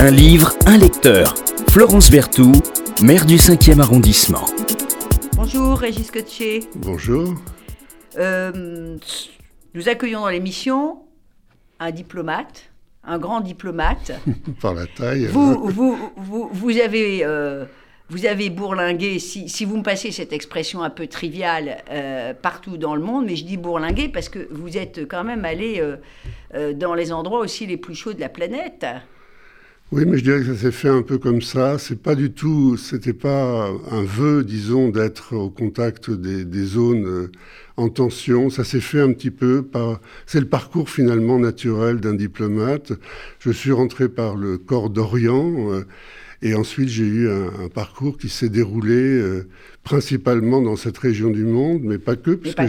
Un livre, un lecteur. Florence Berthoud, maire du 5e arrondissement. Bonjour Régis Cottier. Bonjour. Euh, nous accueillons dans l'émission un diplomate, un grand diplomate. Par la taille. Vous, vous, vous, vous avez, euh, vous avez bourlingué, si, si, vous me passez cette expression un peu triviale, euh, partout dans le monde, mais je dis bourlingué parce que vous êtes quand même allé euh, dans les endroits aussi les plus chauds de la planète. Oui, mais je dirais que ça s'est fait un peu comme ça. C'est pas du tout, c'était pas un vœu, disons, d'être au contact des, des zones en tension. Ça s'est fait un petit peu par, c'est le parcours finalement naturel d'un diplomate. Je suis rentré par le corps d'Orient. Euh, et ensuite, j'ai eu un, un, parcours qui s'est déroulé euh, principalement dans cette région du monde, mais pas que, puisque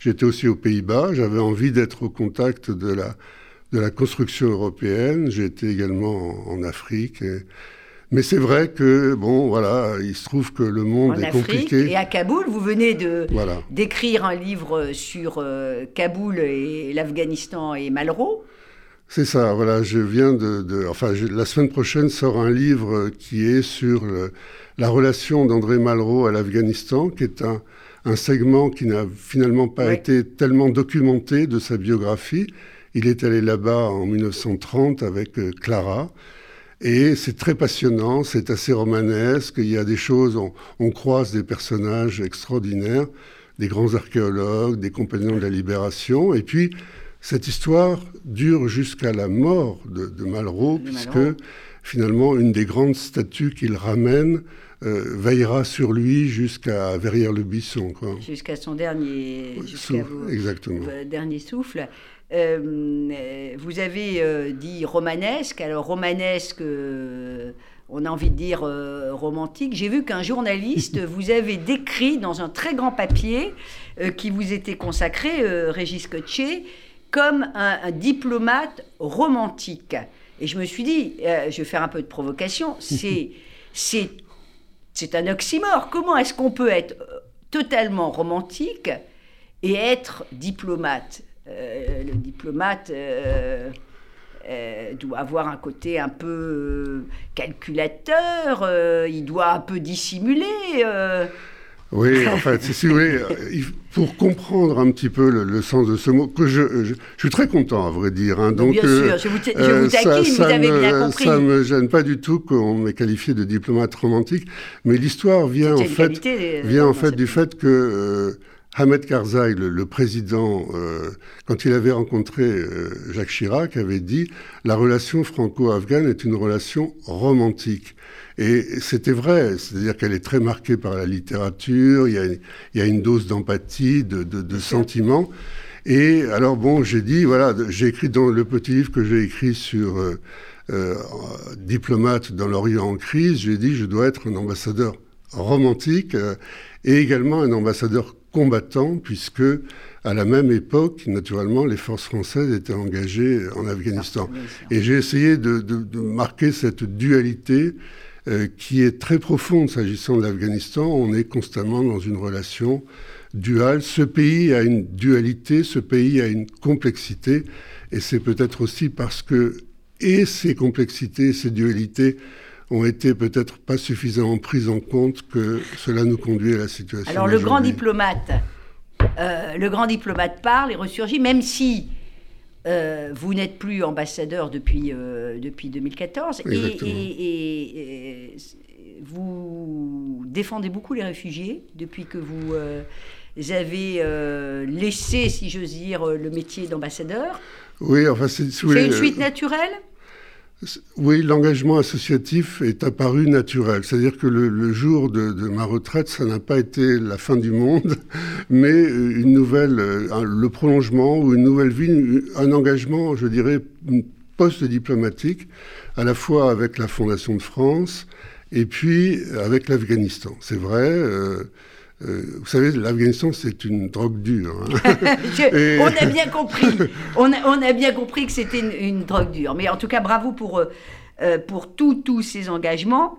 j'étais aussi aux Pays-Bas. J'avais envie d'être au contact de la, de la construction européenne. J'ai été également en, en Afrique. Et, mais c'est vrai que, bon, voilà, il se trouve que le monde en est Afrique compliqué. Et à Kaboul, vous venez de voilà. d'écrire un livre sur euh, Kaboul et l'Afghanistan et Malraux. C'est ça, voilà, je viens de... de enfin, je, la semaine prochaine sort un livre qui est sur le, la relation d'André Malraux à l'Afghanistan, qui est un, un segment qui n'a finalement pas été tellement documenté de sa biographie. Il est allé là-bas en 1930 avec euh, Clara. Et c'est très passionnant, c'est assez romanesque, il y a des choses, on, on, croise des personnages extraordinaires, des grands archéologues, des compagnons de la libération, et puis cette histoire dure jusqu'à la mort de, de Malraux, De puisque Malraux. finalement une des grandes statues qu'il ramène euh, veillera sur lui jusqu'à Verrières-le-Buisson. Jusqu'à son dernier, vos, Exactement. dernier souffle. Euh, vous avez euh, dit romanesque. Alors romanesque, euh, on a envie de dire euh, romantique. J'ai vu qu'un journaliste vous avait décrit dans un très grand papier euh, qui vous était consacré, euh, Régis Cottier, comme un, un, diplomate romantique. Et je me suis dit, euh, je vais faire un peu de provocation, c'est c'est c'est un oxymore. Comment est-ce qu'on peut être euh, totalement romantique et être diplomate euh, Le diplomate euh, euh, doit avoir un côté un peu euh, calculateur, euh, il doit un peu dissimuler. euh. Oui, en fait, si vous voulez, euh, pour comprendre un petit peu le, le sens de ce mot, que je, je, je, suis très content, à vrai dire. Hein, donc, bien euh, sûr, je vous, je vous taquine, ça, vous avez me, bien compris. Ça me gêne pas du tout qu'on m'ait qualifié de diplomate romantique, mais l'histoire vient en fait, qualité, vient en fait du fait que euh, Ahmed Karzai, le, le président, euh, quand il avait rencontré euh, Jacques Chirac, avait dit la relation franco-afghane est une relation romantique. Et c'était vrai, c'est-à-dire qu'elle est très marquée par la littérature, il y a, il y a une dose d'empathie, de, de, de sentiments. Et alors bon, j'ai dit, voilà, j'ai écrit dans le petit livre que j'ai écrit sur euh, euh, diplomate dans l'Orient en crise, j'ai dit, je dois être un ambassadeur romantique euh, et également un ambassadeur combattant, puisque à la même époque, naturellement, les forces françaises étaient engagées en Afghanistan. Et j'ai essayé de, de, de, marquer cette dualité euh, qui est très profonde s'agissant de l'Afghanistan. On est constamment dans une relation duale. Ce pays a une dualité, ce pays a une complexité, et c'est peut-être aussi parce que et ces complexités, ces dualités ont été peut-être pas suffisamment prises en compte que cela nous conduit à la situation. Alors le grand diplomate, euh, le grand diplomate parle et ressurgit, même si euh, vous n'êtes plus ambassadeur depuis, euh, depuis 2014 et, et, et, et, vous défendez beaucoup les réfugiés depuis que vous avez laissé, si j'ose dire, le métier d'ambassadeur. Oui, enfin c'est oui, une suite naturelle? Oui, l'engagement associatif est apparu naturel. C'est-à-dire que le, jour de, ma retraite, ça n'a pas été la fin du monde, mais une nouvelle, un, le prolongement ou une nouvelle vie, un engagement, je dirais, post-diplomatique, à la fois avec la Fondation de France et puis avec l'Afghanistan. C'est vrai. Euh, euh, vous savez, l'Afghanistan, c'est une drogue dure. Hein. Je, et... On a bien compris. On a, on a bien compris que c'était une, une, drogue dure. Mais en tout cas, bravo pour, euh, pour tous ces engagements.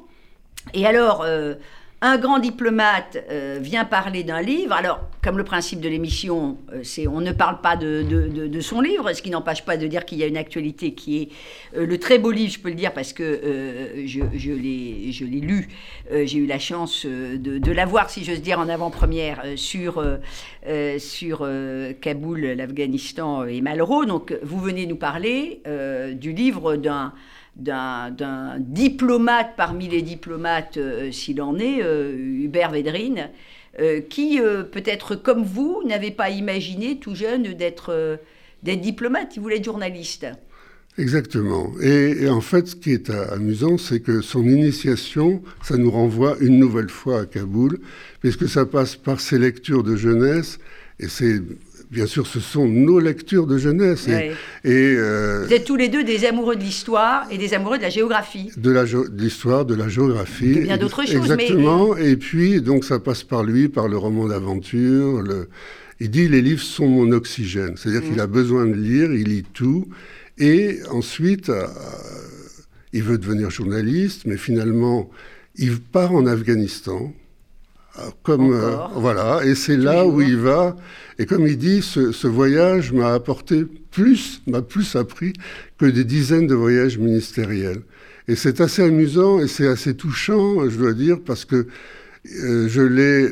Et alors, euh, un grand diplomate euh, vient parler d'un livre. Alors, comme le principe de l'émission, euh, c'est on ne parle pas de, son livre, ce qui n'empêche pas de dire qu'il y a une actualité qui est euh, le très beau livre, je peux le dire parce que je, je l'ai lu, j'ai eu la chance de, l'avoir, si j'ose dire, en avant-première sur, sur Kaboul, l'Afghanistan et Malraux. Donc vous venez nous parler du livre d'un d'un diplomate parmi les diplomates, s'il en est, Hubert Védrine, euh, qui, euh, peut-être comme vous, n'avait pas imaginé tout jeune d'être euh, diplomate, il voulait être journaliste. Exactement. Et, en fait, ce qui est amusant, c'est que son initiation, ça nous renvoie une nouvelle fois à Kaboul, puisque ça passe par ses lectures de jeunesse, et c'est bien sûr, ce sont nos lectures de jeunesse. Et, euh, Vous êtes tous les deux des amoureux de l'histoire et des amoureux de la géographie. De l'histoire, de, la géographie. Et bien d'autres choses. Exactement. Et puis, donc, ça passe par lui, par le roman d'aventure. Le... Il dit les livres sont mon oxygène. C'est-à-dire qu'il mmh. a besoin de lire, il lit tout. Et ensuite, euh, il veut devenir journaliste, mais finalement, il part en Afghanistan. Euh, comme voilà, et c'est là où il va et comme il dit, ce, voyage m'a apporté plus, m'a plus appris que des dizaines de voyages ministériels. Et c'est assez amusant et c'est assez touchant, je dois dire, parce que euh, je, l'ai,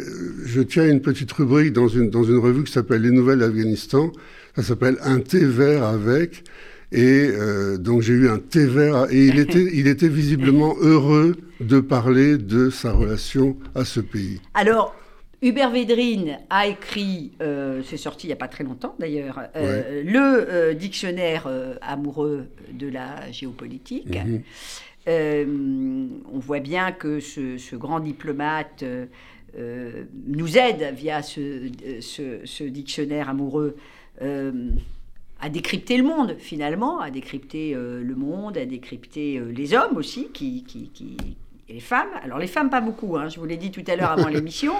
je tiens une petite rubrique dans une, dans une revue qui s'appelle Les Nouvelles d'Afghanistan. Ça s'appelle Un thé vert avec. Et euh, donc j'ai eu un thé vert. Et il était, il était visiblement heureux de parler de sa relation à ce pays. Alors, Hubert Védrine a écrit, euh, c'est sorti il n'y a pas très longtemps d'ailleurs, euh, le euh, dictionnaire amoureux de la géopolitique. Mhm. on voit bien que ce, grand diplomate nous aide via ce, ce dictionnaire amoureux à décrypter le monde finalement, à décrypter le monde, à décrypter les hommes aussi, qui, qui, qui, et les femmes. Alors les femmes pas beaucoup, hein, je vous l'ai dit tout à l'heure avant l'émission.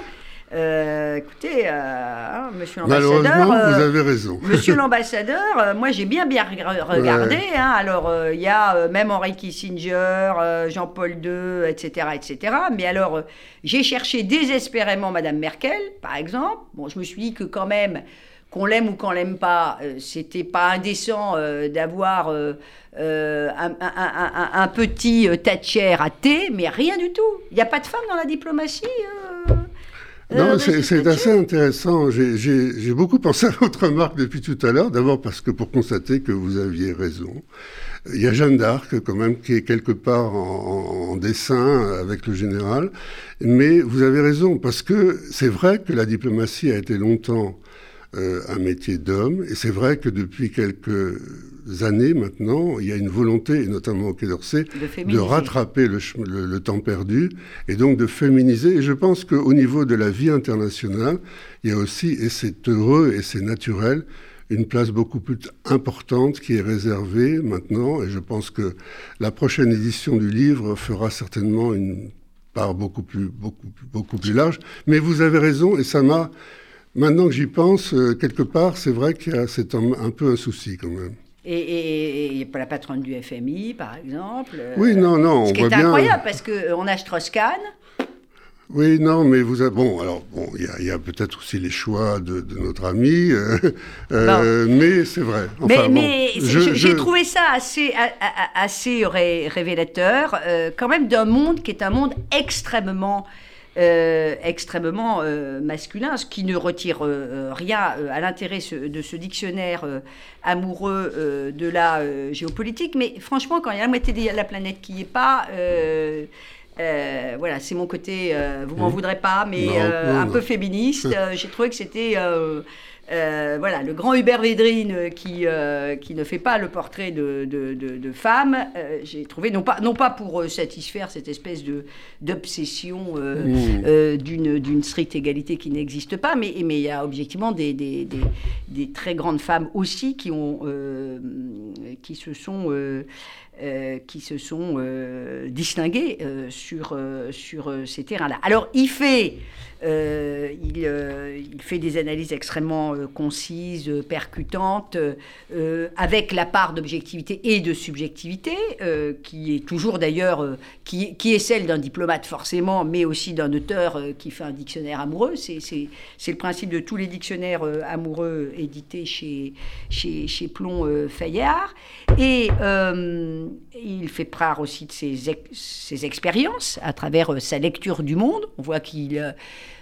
Euh, écoutez, euh, hein, monsieur l'ambassadeur. vous euh, avez raison. Monsieur l'ambassadeur, moi j'ai bien bien regardé. Hein, alors il y a même Henri Kissinger, Jean-Paul II, etc., etc. Mais alors j'ai cherché désespérément Madame Merkel, par exemple. Bon, je me suis dit que quand même qu'on l'aime ou qu'on l'aime pas, c'était pas indécent d'avoir un, un, petit Thatcher à thé, mais rien du tout. Il n'y a pas de femme dans la diplomatie. Non, euh, c'est assez intéressant. J'ai beaucoup pensé à votre remarque depuis tout à l'heure. D'abord parce que pour constater que vous aviez raison. Il y a Jeanne d'Arc quand même qui est quelque part en, dessin avec le général. Mais vous avez raison parce que c'est vrai que la diplomatie a été longtemps euh, un métier d'homme. Et c'est vrai que depuis quelques années maintenant, il y a une volonté, et notamment au Quai d'Orsay, de, rattraper le, temps perdu et donc de féminiser. Et je pense qu'au niveau de la vie internationale, il y a aussi, et c'est heureux et c'est naturel, une place beaucoup plus importante qui est réservée maintenant. Et je pense que la prochaine édition du livre fera certainement une part beaucoup plus, beaucoup, beaucoup plus large. Mais vous avez raison, et ça m'a Maintenant que j'y pense, euh, quelque part, c'est vrai que c'est un, peu un souci quand même. Et a pas la patronne du FMI, par exemple. Oui, non, non. Ce qui est incroyable, parce qu'on euh, a Strauss-Kahn. Oui, non, mais vous avez... Bon, alors, bon, il y a, peut-être aussi les choix de, notre ami, euh, mais c'est vrai. mais, j'ai trouvé ça assez, assez révélateur, quand même, d'un monde qui est un monde extrêmement euh, extrêmement euh, masculin, ce qui ne retire euh, rien à l'intérêt de ce dictionnaire amoureux de la géopolitique. Mais franchement, quand il y a la moitié de la planète qui n'y est pas... voilà, c'est mon côté, vous m'en mmh. voudrez pas, mais un peu féministe. J'ai trouvé que c'était euh, voilà, le grand Hubert Védrine euh, qui, euh, qui ne fait pas le portrait de, de, de, femme, j'ai trouvé, non pas, non pas pour satisfaire cette espèce d'obsession mmh. d'une stricte égalité qui n'existe pas, mais, mais il y a objectivement des, des, des, des, très grandes femmes aussi qui, ont, qui se sont... qui se sont distinguées sur, sur ces terrains-là. Alors, il fait, il, fait des analyses extrêmement concise, percutante, avec la part d'objectivité et de subjectivité, qui est toujours d'ailleurs, qui, qui, est celle d'un diplomate forcément, mais aussi d'un auteur qui fait un dictionnaire amoureux. C'est le principe de tous les dictionnaires amoureux édités chez, chez, chez Plomb Fayard. Et il fait part aussi de ses, ses expériences à travers sa lecture du monde. On voit qu'il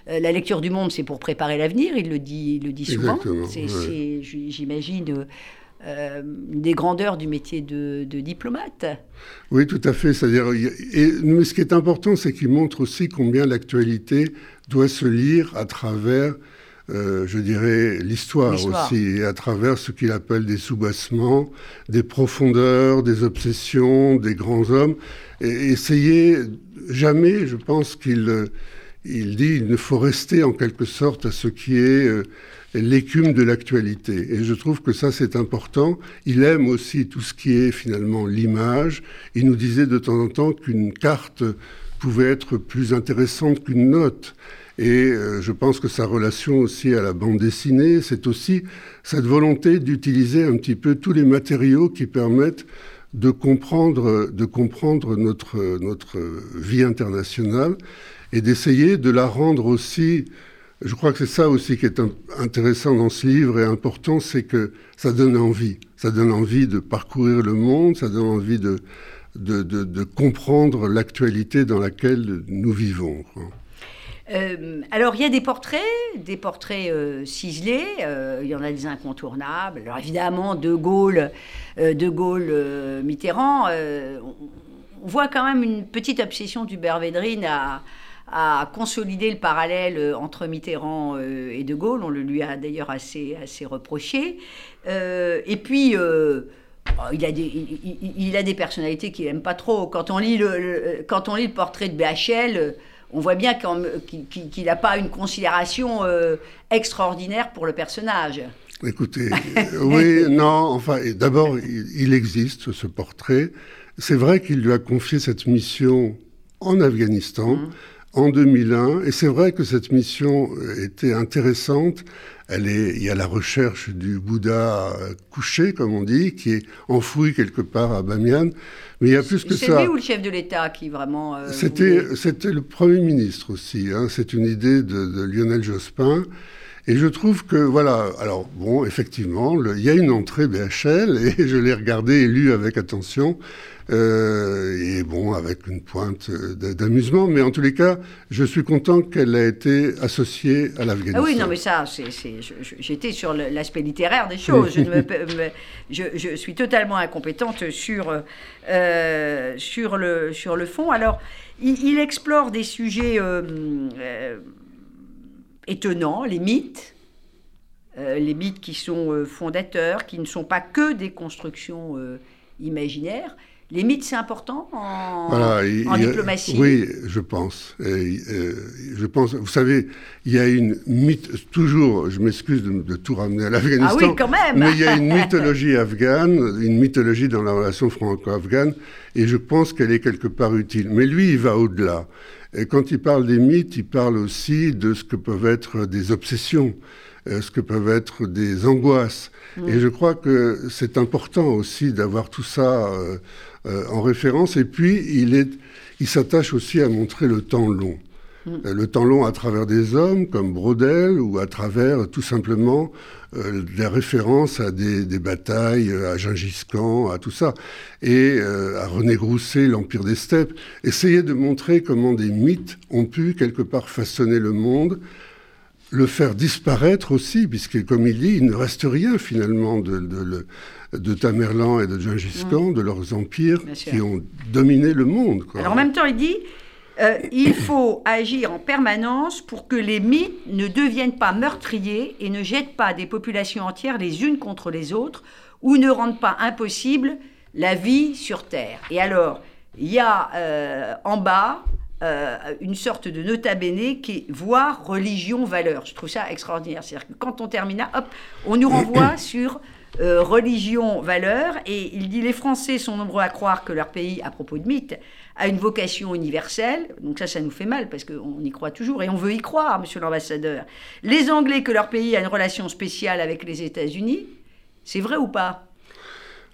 euh, la lecture du monde, c'est pour préparer l'avenir, il le dit, il le dit souvent. C'est, j'imagine, euh, des grandeurs du métier de, diplomate. Oui, tout à fait. C'est-à-dire, et, mais ce qui est important, c'est qu'il montre aussi combien l'actualité doit se lire à travers euh, je dirais, l'histoire aussi, et à travers ce qu'il appelle des soubassements, des profondeurs, des obsessions, des grands hommes. Et essayer, jamais, je pense qu'il il dit il ne faut rester en quelque sorte à ce qui est euh, l'écume de l'actualité. Et je trouve que ça, c'est important. Il aime aussi tout ce qui est finalement l'image. Il nous disait de temps en temps qu'une carte pouvait être plus intéressante qu'une note. Et euh, je pense que sa relation aussi à la bande dessinée, c'est aussi cette volonté d'utiliser un petit peu tous les matériaux qui permettent de comprendre, notre, vie internationale et d'essayer de la rendre aussi, je crois que c'est ça aussi qui est intéressant dans ce livre et important, c'est que ça donne envie. Ça donne envie de parcourir le monde, ça donne envie de, comprendre l'actualité dans laquelle nous vivons. Euh, alors, il y a des portraits, des portraits euh, ciselés, euh, il y en a des incontournables. Alors, évidemment, De Gaulle, De Gaulle Mitterrand, on, voit quand même une petite obsession du Védrine à, consolider le parallèle entre Mitterrand et De Gaulle. On le lui a d'ailleurs assez, assez reproché. Et puis. Il, a des, il, a des personnalités qu'il n'aime pas trop. Quand on, lit le, quand on lit le portrait de BHL, on voit bien qu'il n'a pas une considération extraordinaire pour le personnage. Écoutez, oui, non, enfin, d'abord, il, existe ce portrait. C'est vrai qu'il lui a confié cette mission en Afghanistan. Mmh en 2001. Et c'est vrai que cette mission était intéressante. Elle est, il y a la recherche du Bouddha couché, comme on dit, qui est enfoui quelque part à Bamiyan. Mais il y a plus que ça. C'est lui ou le chef de l'État qui vraiment. Euh, c'était, c'était le Premier ministre aussi. Hein. C'est une idée de, Lionel Jospin. Et je trouve que, voilà, alors bon, effectivement, il y a une entrée BHL, et je l'ai regardé et lu avec attention. Euh, et bon, avec une pointe d'amusement. Mais en tous les cas, je suis content qu'elle ait été associée à l'Afghanistan. Ah oui, non, mais ça, j'étais sur l'aspect littéraire des choses. je, je, je, suis totalement incompétente sur, euh, sur, le, sur le fond. Alors, il, explore des sujets euh, euh, étonnants, les mythes. les mythes qui sont fondateurs, qui ne sont pas que des constructions imaginaires, les mythes, c'est important en, diplomatie Oui, je pense. Et, euh, je pense. Vous savez, il y a une mythe, toujours, je m'excuse de, tout ramener à l'Afghanistan. Ah oui, quand même Mais il y a une mythologie afghane, une mythologie dans la relation franco-afghane, et je pense qu'elle est quelque part utile. Mais lui, il va au-delà. Et quand il parle des mythes, il parle aussi de ce que peuvent être des obsessions, euh, ce que peuvent être des angoisses. Mm. Et je crois que c'est important aussi d'avoir tout ça. Euh, euh, en référence. Et puis, il, s'attache aussi à montrer le temps long. Mm. Euh, le temps long à travers des hommes comme Brodel ou à travers tout simplement euh, des références à des, batailles, à Gengis Khan, à tout ça, et à René Grousset, l'Empire des Steppes. Essayer de montrer comment des mythes ont pu quelque part façonner le monde, le faire disparaître aussi, puisque comme il dit, il ne reste rien finalement de, de, de Tamerlan et de Gengis Khan, de leurs empires qui ont dominé le monde. Alors en même temps, il dit euh, il faut agir en permanence pour que les mythes ne deviennent pas meurtriers et ne jettent pas des populations entières les unes contre les autres ou ne rendent pas impossible la vie sur Terre. Et alors, il y a euh, en bas euh, une sorte de nota bene qui est voir religion, valeur. Je trouve ça extraordinaire. C'est-à-dire que quand on termine hop, on nous renvoie sur euh, religion, valeurs. Et il dit les Français sont nombreux à croire que leur pays, à propos de mythe, a une vocation universelle. Donc ça, ça nous fait mal parce qu'on y croit toujours et on veut y croire, monsieur l'ambassadeur. Les Anglais que leur pays a une relation spéciale avec les États-Unis. C'est vrai ou pas?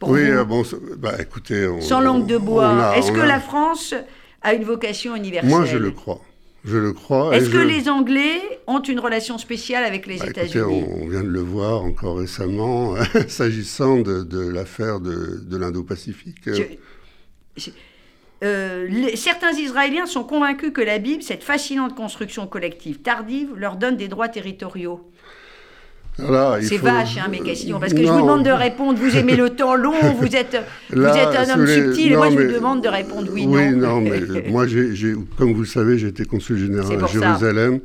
Oui, euh, bon, bah, écoutez. Sans langue de bois, est-ce que la France a une vocation universelle Moi, je le crois. Je le crois. Est-ce que les Anglais ont une relation spéciale avec les bah, États-Unis? on, vient de le voir encore récemment, s'agissant de, l'affaire de, l'Indo-Pacifique. Euh, certains Israéliens sont convaincus que la Bible, cette fascinante construction collective tardive, leur donne des droits territoriaux. C'est vache, hein, mes questions, parce que je vous demande de répondre. Vous aimez le temps long, vous êtes, vous êtes un homme subtil, et moi je vous demande de répondre oui, oui non. mais moi, comme vous le savez, j'ai été consul général à Jérusalem.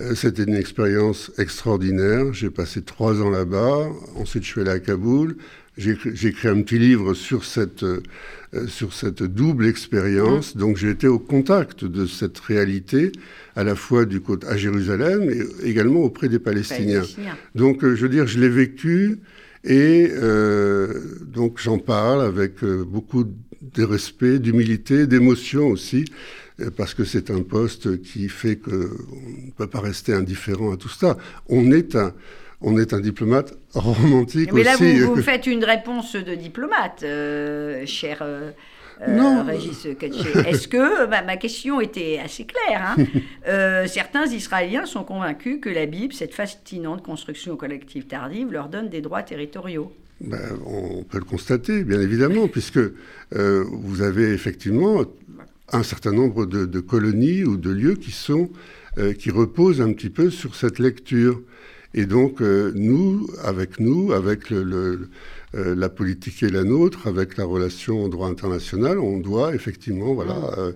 Euh, c'était une expérience extraordinaire. J'ai passé trois ans là-bas. Ensuite, je suis allé à Kaboul. J'ai écrit un petit livre sur cette, euh, sur cette double expérience. Mmh. Donc j'ai été au contact de cette réalité, à la fois du côté à Jérusalem et également auprès des Palestiniens. Donc euh, je veux dire, je l'ai vécu et euh, donc j'en parle avec beaucoup de respect, d'humilité, d'émotion aussi, parce que c'est un poste qui fait qu'on ne peut pas rester indifférent à tout ça. On est un on est un diplomate romantique Mais là, vous, vous, faites une réponse de diplomate, euh, cher euh, euh Régis Est-ce que, bah, ma question était assez claire, hein. euh, certains Israéliens sont convaincus que la Bible, cette fascinante construction collective tardive, leur donne des droits territoriaux ben, On peut le constater, bien évidemment, puisque vous avez effectivement un certain nombre de, de, colonies ou de lieux qui, sont, qui reposent un petit peu sur cette lecture. Et donc, euh, nous, avec nous, avec le, euh, la politique et la nôtre, avec la relation au droit international, on doit effectivement voilà, euh,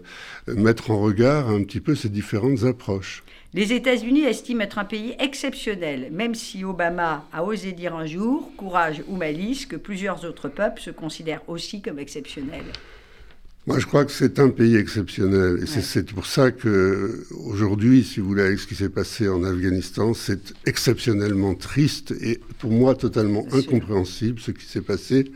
mettre en regard un petit peu ces différentes approches. Les États-Unis estiment être un pays exceptionnel, même si Obama a osé dire un jour, courage ou malice, que plusieurs autres peuples se considèrent aussi comme exceptionnels. Moi, je crois que c'est un pays exceptionnel. Et c'est pour ça que aujourd'hui, si vous voulez, avec ce qui s'est passé en Afghanistan, c'est exceptionnellement triste et pour moi totalement incompréhensible ce qui s'est passé.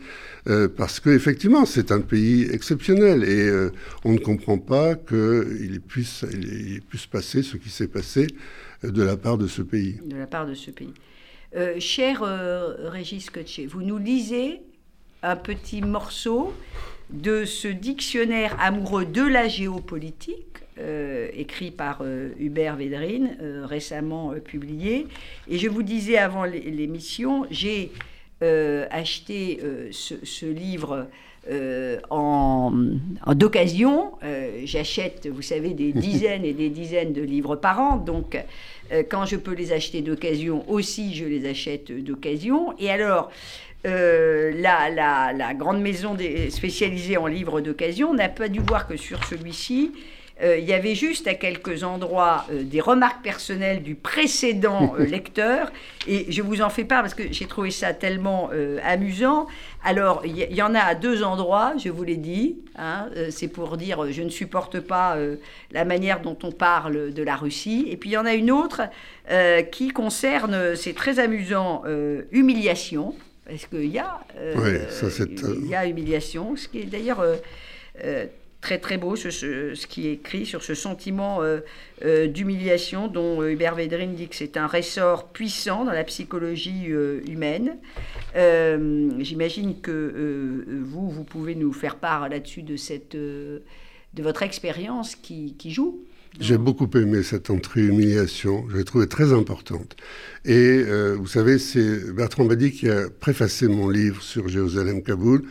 Euh, parce qu'effectivement, c'est un pays exceptionnel et euh, on ne comprend pas qu'il puisse, il puisse passer ce qui s'est passé euh, de la part de ce pays. De la part de ce pays. cher Régis Cotché, vous nous lisez un petit morceau de ce dictionnaire amoureux de la géopolitique, euh, écrit par euh, Hubert Védrine, euh, récemment publié. Et je vous disais avant l'émission, j'ai acheté ce, livre en, d'occasion. J'achète, vous savez, des dizaines et des dizaines de livres par an. Donc, quand je peux les acheter d'occasion aussi, je les achète d'occasion. Et alors, euh, la, grande maison spécialisée en livres d'occasion n'a pas dû voir que sur celui-ci, euh, il y avait juste à quelques endroits euh, des remarques personnelles du précédent lecteur. Et je vous en fais part parce que j'ai trouvé ça tellement amusant. Alors, il y, en a à deux endroits, je vous l'ai dit. Hein, c'est pour dire je ne supporte pas la manière dont on parle de la Russie. Et puis, il y en a une autre qui concerne, c'est très amusant, humiliation. Parce qu'il y, a, euh, il y a humiliation, ce qui est d'ailleurs euh, euh, très très beau, ce, ce, qui est écrit sur ce sentiment d'humiliation dont Hubert Védrine dit que c'est un ressort puissant dans la psychologie humaine. J'imagine que vous, vous pouvez nous faire part là-dessus de, cette, de votre expérience qui, qui joue. J'ai beaucoup aimé cette entrée humiliation, je l'ai trouvée très importante. Et euh, vous savez, c'est Bertrand Badi qui a préfacé mon livre sur Jérusalem-Kaboul,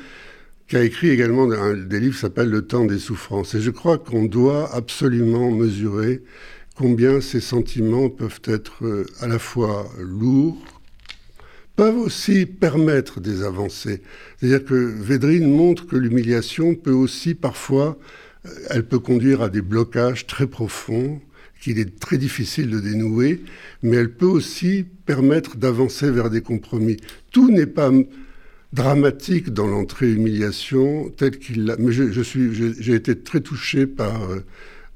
qui a écrit également un, des livres qui s'appelle Le temps des souffrances. Et je crois qu'on doit absolument mesurer combien ces sentiments peuvent être euh, à la fois lourds, peuvent aussi permettre des avancées. C'est-à-dire que Védrine montre que l'humiliation peut aussi parfois elle peut conduire à des blocages très profonds qu'il est très difficile de dénouer, mais elle peut aussi permettre d'avancer vers des compromis. Tout n'est pas dramatique dans l'entrée humiliation telle qu'il l'a. Mais je, suis, j'ai été très touché par,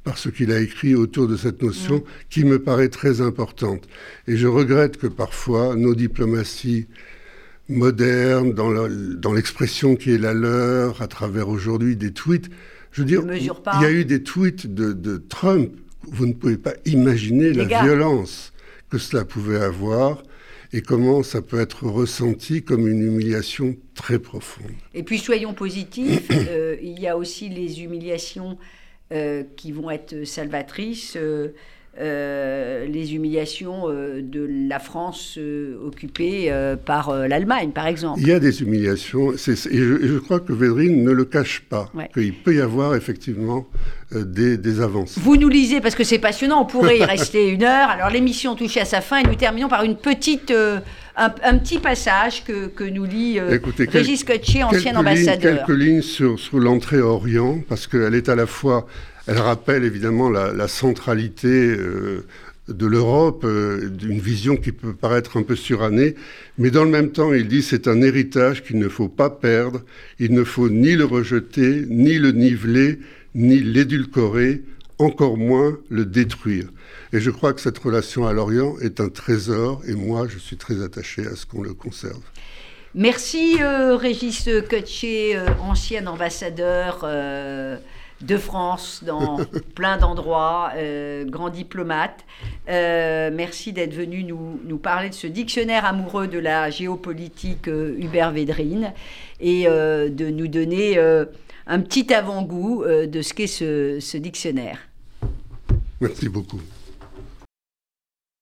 par ce qu'il a écrit autour de cette notion qui me paraît très importante. Et je regrette que parfois nos diplomaties moderne, dans l'expression qui est la leur, à travers aujourd'hui des tweets. Je veux dire, il y a eu des tweets de, Trump. Vous ne pouvez pas imaginer la violence que cela pouvait avoir et comment ça peut être ressenti comme une humiliation très profonde. Et puis soyons positifs, euh, il y a aussi les humiliations euh, qui vont être salvatrices. Euh, les humiliations de la France occupée par l'Allemagne, par exemple. Il y a des humiliations, et je, crois que Védrine ne le cache pas, qu'il peut y avoir effectivement des, des, avancées. Vous nous lisez, parce que c'est passionnant, on pourrait y rester une heure. Alors l'émission touche à sa fin et nous terminons par une petite un, petit passage que, que nous lit euh, Régis Cottier, ancien ambassadeur. quelques lignes sur, sur l'entrée Orient, parce qu'elle est à la fois, elle rappelle évidemment la, centralité euh, de l'Europe, euh, d'une vision qui peut paraître un peu surannée, mais dans le même temps, il dit c'est un héritage qu'il ne faut pas perdre, il ne faut ni le rejeter, ni le niveler, ni l'édulcorer, encore moins le détruire. Et je crois que cette relation à l'Orient est un trésor, et moi, je suis très attaché à ce qu'on le conserve. Merci euh, Régis Cottier, euh, ancien ambassadeur de France dans plein d'endroits, grand diplomate. merci d'être venu nous, nous, parler de ce dictionnaire amoureux de la géopolitique Hubert Védrine et de nous donner un petit avant-goût de ce qu'est ce, ce dictionnaire. Merci beaucoup.